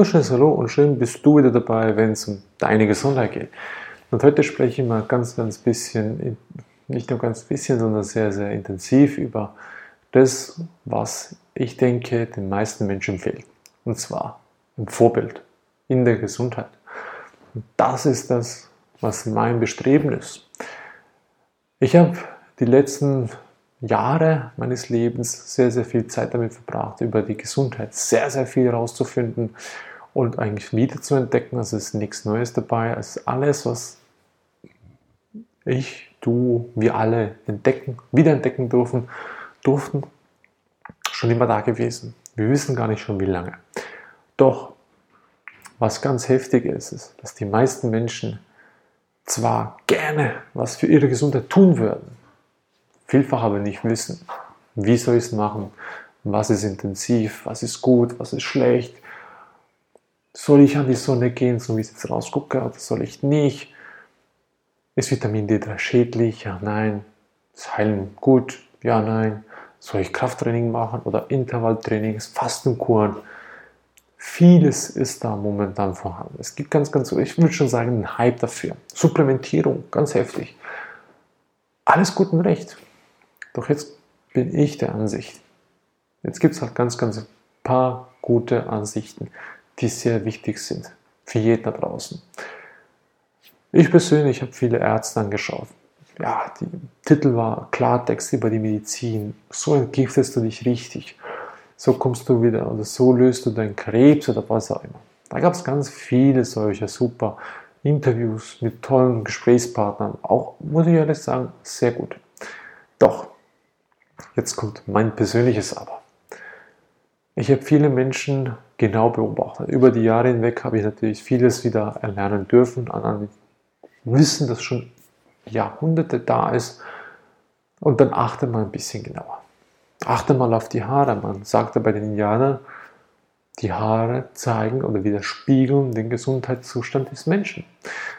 wunderschönes Hallo und schön bist du wieder dabei, wenn es um deine Gesundheit geht. Und heute spreche ich mal ganz, ganz bisschen, nicht nur ganz bisschen, sondern sehr, sehr intensiv über das, was ich denke, den meisten Menschen fehlt. Und zwar ein Vorbild in der Gesundheit. Und das ist das, was mein Bestreben ist. Ich habe die letzten Jahre meines Lebens sehr, sehr viel Zeit damit verbracht, über die Gesundheit sehr, sehr viel herauszufinden und eigentlich wieder zu entdecken. Also es ist nichts Neues dabei. Es ist alles, was ich, du, wir alle entdecken, wiederentdecken dürfen, durften, schon immer da gewesen. Wir wissen gar nicht schon wie lange. Doch, was ganz heftig ist, ist, dass die meisten Menschen zwar gerne was für ihre Gesundheit tun würden, vielfach aber nicht wissen, wie soll ich es machen, was ist intensiv, was ist gut, was ist schlecht, soll ich an die Sonne gehen, so wie es jetzt rausgucke, oder soll ich nicht? Ist Vitamin D3 schädlich? Ja, nein. Ist Heilen gut? Ja, nein. Soll ich Krafttraining machen oder Intervalltraining, Fastenkuren? Vieles ist da momentan vorhanden. Es gibt ganz, ganz, ich würde schon sagen, einen Hype dafür. Supplementierung, ganz heftig. Alles gut und recht. Doch jetzt bin ich der Ansicht. Jetzt gibt es halt ganz, ganz paar gute Ansichten, die sehr wichtig sind für jeden da draußen. Ich persönlich habe viele Ärzte angeschaut. Ja, die Titel war Klartext über die Medizin. So entgiftest du dich richtig so kommst du wieder oder so löst du deinen Krebs oder was auch immer. Da gab es ganz viele solche super Interviews mit tollen Gesprächspartnern. Auch, muss ich ehrlich sagen, sehr gut. Doch, jetzt kommt mein persönliches Aber. Ich habe viele Menschen genau beobachtet. Über die Jahre hinweg habe ich natürlich vieles wieder erlernen dürfen an einem Wissen, das schon Jahrhunderte da ist. Und dann achte mal ein bisschen genauer. Achte mal auf die Haare. Man sagte bei den Indianern, die Haare zeigen oder widerspiegeln den Gesundheitszustand des Menschen.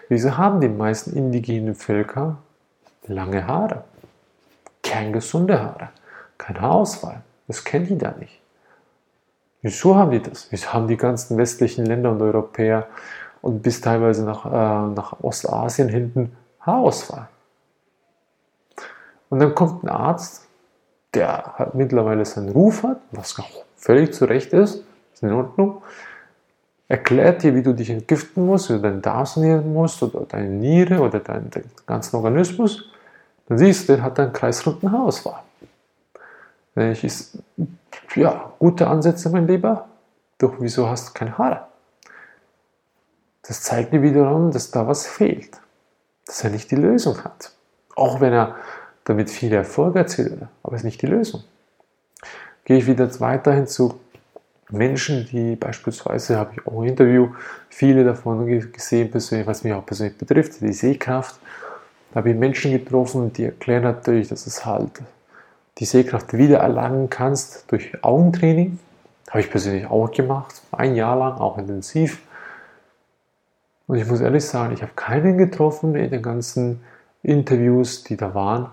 Wieso haben die meisten indigenen Völker lange Haare? Kerngesunde Haare, kein Haarausfall. Das kennen die da nicht. Wieso haben die das? Wieso haben die ganzen westlichen Länder und Europäer und bis teilweise nach, äh, nach Ostasien hinten Haarausfall? Und dann kommt ein Arzt der halt mittlerweile seinen Ruf hat, was auch völlig zu Recht ist, ist in Ordnung, erklärt dir, wie du dich entgiften musst, oder deinen Darm sanieren musst, oder deine Niere, oder deinen, deinen ganzen Organismus, dann siehst du, der hat einen kreisrunden Haarausfall. Ich ist, ja, gute Ansätze, mein Lieber, doch wieso hast du keine Haare? Das zeigt dir wiederum, dass da was fehlt, dass er nicht die Lösung hat. Auch wenn er damit viele Erfolge erzielen, aber es ist nicht die Lösung. Gehe ich wieder weiterhin zu Menschen, die beispielsweise, habe ich auch ein Interview, viele davon gesehen, persönlich, was mich auch persönlich betrifft, die Sehkraft. Da habe ich Menschen getroffen, die erklären natürlich, dass es halt die Sehkraft wieder erlangen kannst durch Augentraining. Habe ich persönlich auch gemacht, ein Jahr lang, auch intensiv. Und ich muss ehrlich sagen, ich habe keinen getroffen in den ganzen Interviews, die da waren,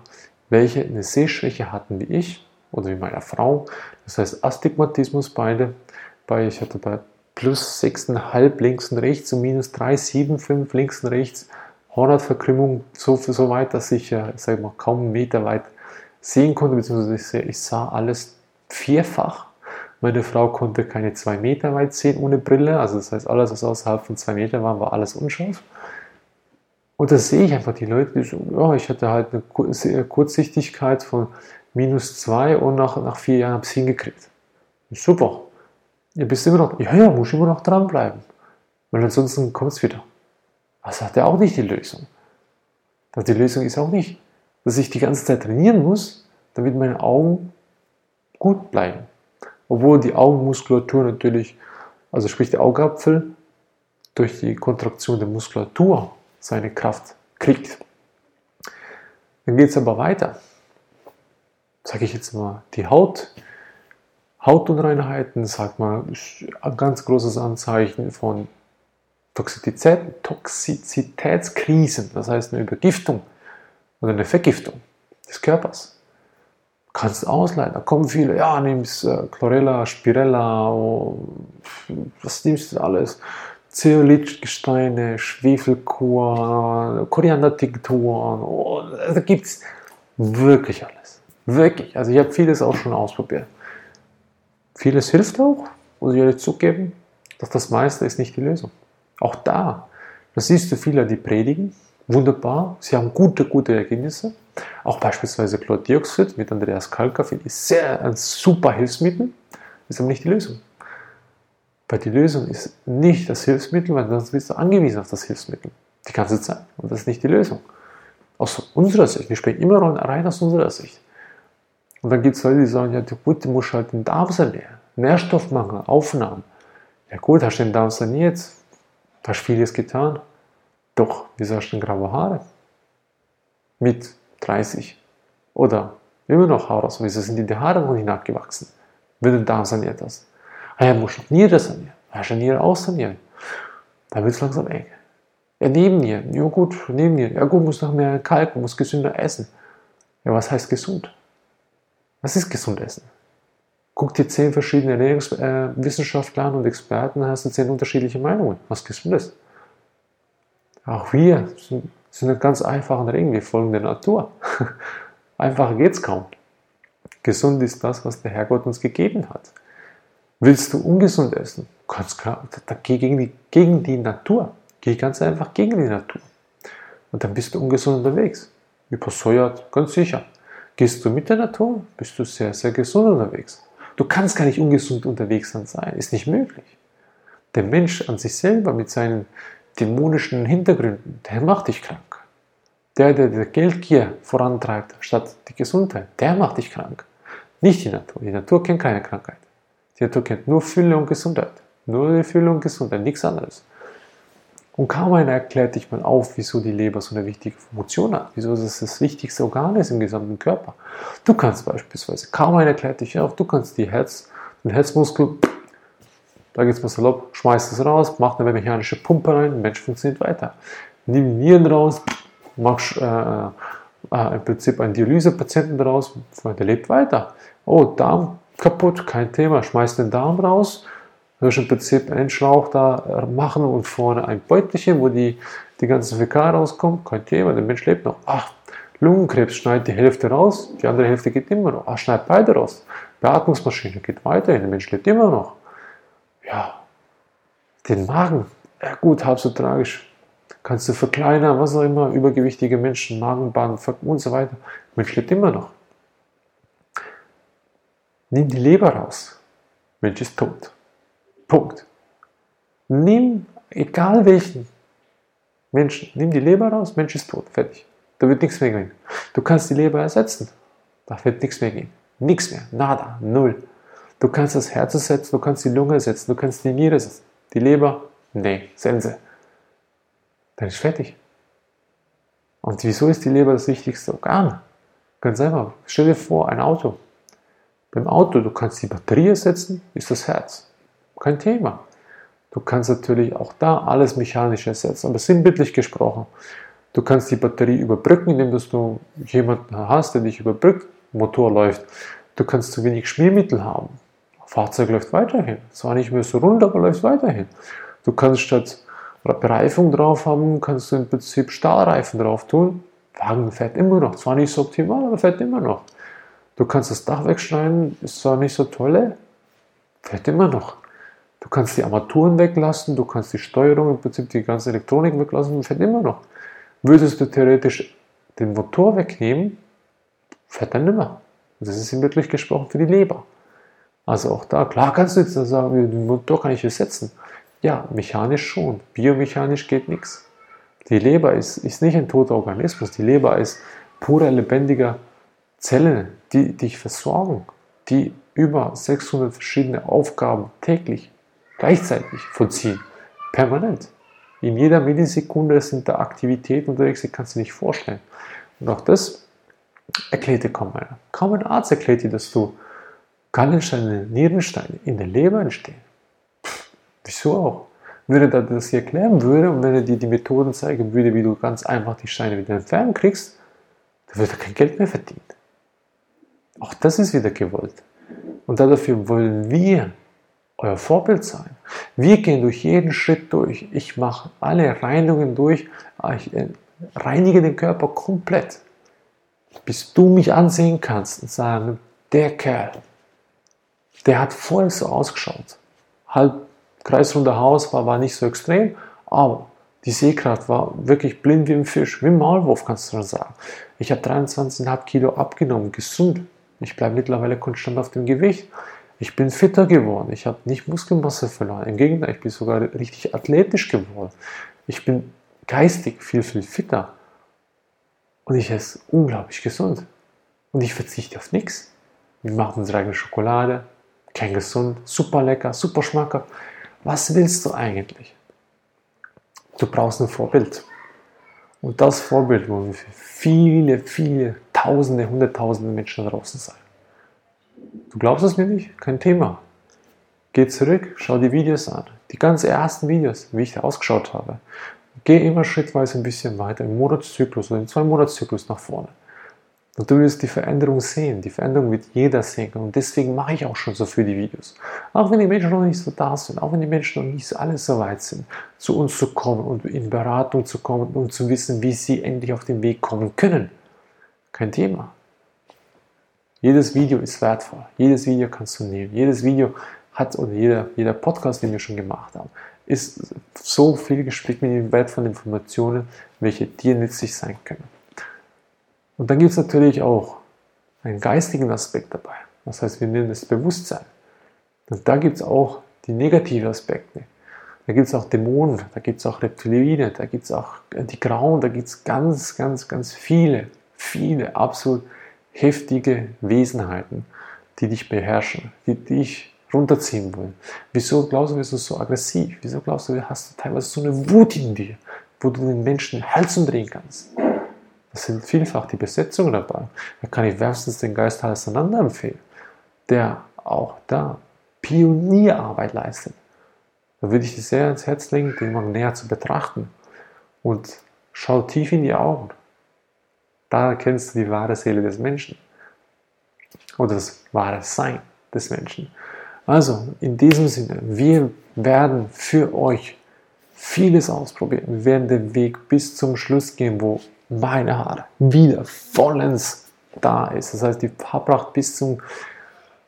welche eine Sehschwäche hatten wie ich oder wie meine Frau. Das heißt Astigmatismus beide. Bei, ich hatte bei plus 6,5 links und rechts und minus 3,75 links und rechts. Hornhautverkrümmung so, so weit, dass ich, äh, sag mal, kaum einen Meter weit sehen konnte, beziehungsweise ich sah alles vierfach. Meine Frau konnte keine zwei Meter weit sehen ohne Brille, also das heißt, alles, was außerhalb von zwei Meter war, war alles unscharf. Und da sehe ich einfach die Leute, die so, ja, ich hatte halt eine Kurzsichtigkeit von minus zwei und nach, nach vier Jahren habe ich es hingekriegt. Super. Ihr bist immer noch, ja, ja, muss immer noch dranbleiben. Weil ansonsten kommt es wieder. Das hat er auch nicht die Lösung. Also die Lösung ist auch nicht, dass ich die ganze Zeit trainieren muss, damit meine Augen gut bleiben. Obwohl die Augenmuskulatur natürlich, also sprich der Augapfel, durch die Kontraktion der Muskulatur seine Kraft kriegt. Dann geht es aber weiter. Sage ich jetzt mal, die Haut, Hautunreinheiten, sag mal, ein ganz großes Anzeichen von Toxizität, Toxizitätskrisen, das heißt eine Übergiftung oder eine Vergiftung des Körpers. Kannst ausleihen. Da kommen viele, ja, nimmst äh, Chlorella, Spirella, oh, was nimmst du alles? Zeolithgesteine, Schwefelkur, Koriandertinkturen, oh, da gibt es wirklich alles. Wirklich. Also ich habe vieles auch schon ausprobiert. Vieles hilft auch, muss ich ehrlich zugeben, doch das meiste ist nicht die Lösung. Auch da, da siehst du viele, die predigen, wunderbar, sie haben gute, gute Ergebnisse. Auch beispielsweise Chlordioxid mit Andreas Kalka finde ich sehr ein super Hilfsmittel, ist aber nicht die Lösung. Weil die Lösung ist nicht das Hilfsmittel, weil sonst bist du angewiesen auf das Hilfsmittel. Die ganze Zeit. Und das ist nicht die Lösung. Aus unserer Sicht. Wir sprechen immer rein aus unserer Sicht. Und dann gibt es Leute, die sagen, ja, gut, du musst halt den Darm sanieren. Nährstoffmangel, Aufnahmen. Ja gut, hast du den Darm saniert? Hast vieles getan? Doch, wieso hast du denn graue Haare? Mit 30. Oder immer noch Haare aus. Wieso sind die Haare noch nicht nachgewachsen? Wenn du Darm saniert hast. Ah ja, musst du Niere sanieren. Hast du Niere aussanieren? Dann wird es langsam eng. Ja, Nebennieren. Ja gut, Nebennieren. Ja gut, muss noch mehr kalken, muss gesünder essen. Ja, was heißt gesund? Was ist gesund essen? Guck dir zehn verschiedene Ernährungswissenschaftler an und Experten, hast du zehn unterschiedliche Meinungen, was gesund ist. Auch wir sind, sind in ganz einfachen Regeln, wir folgen der Natur. Einfacher geht es kaum. Gesund ist das, was der Herrgott uns gegeben hat. Willst du ungesund essen? Ganz klar, geh gegen die, gegen die Natur. Geh ganz einfach gegen die Natur. Und dann bist du ungesund unterwegs. Übersäuert, ganz sicher. Gehst du mit der Natur, bist du sehr, sehr gesund unterwegs. Du kannst gar nicht ungesund unterwegs sein, ist nicht möglich. Der Mensch an sich selber mit seinen dämonischen Hintergründen, der macht dich krank. Der, der die Geldgier vorantreibt, statt die Gesundheit, der macht dich krank. Nicht die Natur. Die Natur kennt keine Krankheit. Die Natur kennt nur Fülle und Gesundheit. Nur die Fülle und Gesundheit, nichts anderes. Und kaum einer erklärt dich mal auf, wieso die Leber so eine wichtige Funktion hat, wieso es das wichtigste Organ ist im gesamten Körper. Du kannst beispielsweise, kaum einer erklärt dich auf, du kannst die Herz, den Herzmuskel, da geht es mal salopp, schmeißt es raus, macht eine mechanische Pumpe rein, der Mensch funktioniert weiter. Nimm Nieren raus, machst äh, äh, im Prinzip einen Dialysepatienten daraus, der lebt weiter. Oh, Darm kaputt, kein Thema, schmeißt den Darm raus, wirst im Prinzip einen Schlauch da machen und vorne ein Beutelchen, wo die, die ganze Fäkal rauskommt. Kein Thema, der Mensch lebt noch. Ach, Lungenkrebs schneidet die Hälfte raus, die andere Hälfte geht immer noch. Ach, schneidet beide raus. Beatmungsmaschine geht weiterhin, der Mensch lebt immer noch. Ja, den Magen, ja gut, halb so tragisch. Kannst du verkleinern, was auch immer, übergewichtige Menschen, Magenbahn und so weiter. Mensch lebt immer noch. Nimm die Leber raus. Mensch ist tot. Punkt. Nimm, egal welchen Menschen, nimm die Leber raus, Mensch ist tot, fertig. Da wird nichts mehr gehen. Du kannst die Leber ersetzen, da wird nichts mehr gehen. Nichts mehr, nada, null. Du kannst das Herz ersetzen, du kannst die Lunge ersetzen, du kannst die Niere ersetzen. Die Leber, nee, Sense. Dann ist fertig. Und wieso ist die Leber das wichtigste Organ? Ganz einfach. Stell dir vor, ein Auto. Beim Auto, du kannst die Batterie ersetzen, ist das Herz. Kein Thema. Du kannst natürlich auch da alles mechanisch ersetzen, aber sinnbildlich gesprochen. Du kannst die Batterie überbrücken, indem du jemanden hast, der dich überbrückt, Motor läuft. Du kannst zu wenig Schmiermittel haben. Fahrzeug läuft weiterhin. Zwar nicht mehr so rund, aber läuft weiterhin. Du kannst statt Bereifung drauf haben, kannst du im Prinzip Stahlreifen drauf tun. Wagen fährt immer noch. Zwar nicht so optimal, aber fährt immer noch. Du kannst das Dach wegschneiden, ist zwar nicht so tolle, fährt immer noch. Du kannst die Armaturen weglassen, du kannst die Steuerung, im Prinzip die ganze Elektronik weglassen, fährt immer noch. Würdest du theoretisch den Motor wegnehmen, fährt dann nimmer. Das ist in wirklich gesprochen für die Leber. Also auch da, klar kannst du jetzt sagen, den Motor kann ich ersetzen. Ja, mechanisch schon. Biomechanisch geht nichts. Die Leber ist, ist nicht ein toter Organismus. Die Leber ist pure lebendiger Zellen, die dich versorgen, die über 600 verschiedene Aufgaben täglich gleichzeitig vollziehen. Permanent. In jeder Millisekunde sind da Aktivitäten unterwegs, die kannst du nicht vorstellen. Und auch das erklärt dir kaum einer. Kaum ein Arzt erklärt dir, dass du Gallensteine, Nierensteine in der Leber entstehen. Pff, wieso auch? Wenn er das hier erklären würde und wenn er dir die Methoden zeigen würde, wie du ganz einfach die Steine wieder entfernen kriegst, dann würde er kein Geld mehr verdienen. Auch das ist wieder gewollt. Und dafür wollen wir euer Vorbild sein. Wir gehen durch jeden Schritt durch. Ich mache alle Reinigungen durch. Ich äh, reinige den Körper komplett. Bis du mich ansehen kannst und sagen, der Kerl, der hat voll so ausgeschaut. Halb kreisrunder Haus war, war nicht so extrem, aber die Sehkraft war wirklich blind wie ein Fisch, wie ein Maulwurf, kannst du schon sagen. Ich habe 23,5 Kilo abgenommen, gesund. Ich bleibe mittlerweile konstant auf dem Gewicht. Ich bin fitter geworden. Ich habe nicht Muskelmasse verloren. Im Gegenteil, ich bin sogar richtig athletisch geworden. Ich bin geistig viel, viel fitter. Und ich esse unglaublich gesund. Und ich verzichte auf nichts. Wir machen unsere eigene Schokolade, kein gesund, super lecker, super schmackhaft. Was willst du eigentlich? Du brauchst ein Vorbild. Und das Vorbild wollen für viele, viele Tausende, Hunderttausende Menschen draußen sein. Du glaubst es mir nicht? Kein Thema. Geh zurück, schau die Videos an. Die ganz ersten Videos, wie ich da ausgeschaut habe. Geh immer schrittweise ein bisschen weiter im Monatszyklus oder im Zwei-Monats-Zyklus nach vorne. Und du wirst die Veränderung sehen. Die Veränderung wird jeder sehen. Und deswegen mache ich auch schon so die Videos. Auch wenn die Menschen noch nicht so da sind, auch wenn die Menschen noch nicht alles so weit sind, zu uns zu kommen und in Beratung zu kommen und zu wissen, wie sie endlich auf den Weg kommen können. Kein Thema. Jedes Video ist wertvoll. Jedes Video kannst du nehmen. Jedes Video hat, oder jeder, jeder Podcast, den wir schon gemacht haben, ist so viel gespickt mit dem Wert von Informationen, welche dir nützlich sein können. Und dann gibt es natürlich auch einen geistigen Aspekt dabei. Das heißt, wir nennen es Bewusstsein. Und da gibt es auch die negativen Aspekte. Da gibt es auch Dämonen, da gibt es auch Reptilien, da gibt es auch die Grauen, da gibt es ganz, ganz, ganz viele, viele absolut heftige Wesenheiten, die dich beherrschen, die dich runterziehen wollen. Wieso glaubst du, bist du so aggressiv? Wieso glaubst du, hast du teilweise so eine Wut in dir, wo du den Menschen den Hals umdrehen kannst? Das sind vielfach die Besetzungen dabei. Da kann ich wärmstens den Geist auseinander empfehlen, der auch da Pionierarbeit leistet. Da würde ich dir sehr ins Herz legen, den mal näher zu betrachten. Und schau tief in die Augen. Da erkennst du die wahre Seele des Menschen. Oder das wahre Sein des Menschen. Also, in diesem Sinne, wir werden für euch vieles ausprobieren. Wir werden den Weg bis zum Schluss gehen, wo meine Haare wieder vollends da ist. Das heißt, die Haarpracht bis zum,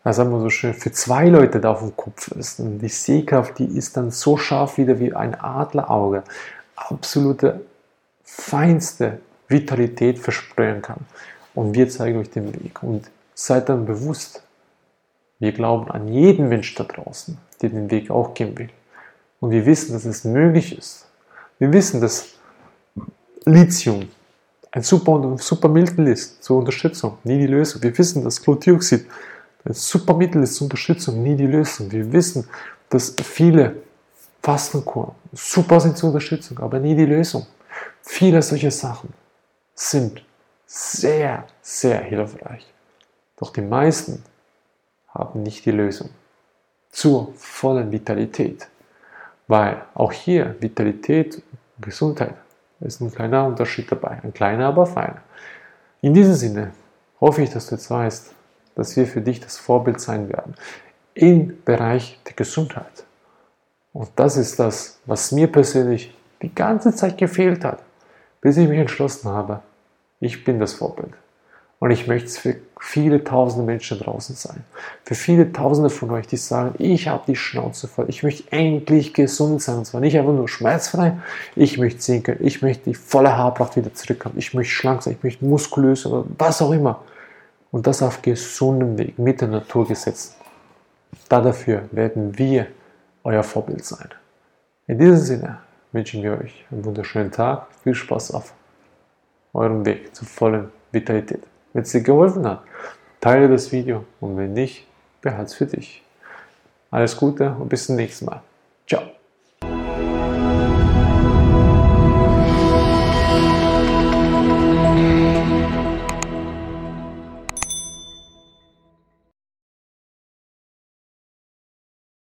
sagen wir so schön, für zwei Leute da auf dem Kopf ist. Und die Sehkraft, die ist dann so scharf wieder wie ein Adlerauge. Absolute feinste Vitalität versprühen kann. Und wir zeigen euch den Weg. Und seid dann bewusst, wir glauben an jeden Mensch da draußen, der den Weg auch gehen will. Und wir wissen, dass es möglich ist. Wir wissen, dass Lithium ein super, super Mittel ist zur Unterstützung, nie die Lösung. Wir wissen, dass Chlordioxid ein super Mittel ist zur Unterstützung, nie die Lösung. Wir wissen, dass viele Fastenkuren super sind zur Unterstützung, aber nie die Lösung. Viele solche Sachen sind sehr, sehr hilfreich. Doch die meisten haben nicht die Lösung zur vollen Vitalität. Weil auch hier Vitalität und Gesundheit ist ein kleiner Unterschied dabei, ein kleiner, aber feiner. In diesem Sinne hoffe ich, dass du jetzt weißt, dass wir für dich das Vorbild sein werden im Bereich der Gesundheit. Und das ist das, was mir persönlich die ganze Zeit gefehlt hat, bis ich mich entschlossen habe, ich bin das Vorbild. Und ich möchte es für viele tausende Menschen draußen sein. Für viele tausende von euch, die sagen, ich habe die Schnauze voll. Ich möchte endlich gesund sein. Und zwar nicht einfach nur schmerzfrei. Ich möchte sehen können. Ich möchte die volle Haarpracht wieder zurückhaben. Ich möchte schlank sein. Ich möchte muskulös oder was auch immer. Und das auf gesundem Weg mit der Natur gesetzt. Da dafür werden wir euer Vorbild sein. In diesem Sinne wünschen wir euch einen wunderschönen Tag. Viel Spaß auf eurem Weg zur vollen Vitalität. Wenn es dir geholfen hat, teile das Video und wenn nicht, behalte es für dich. Alles Gute und bis zum nächsten Mal. Ciao.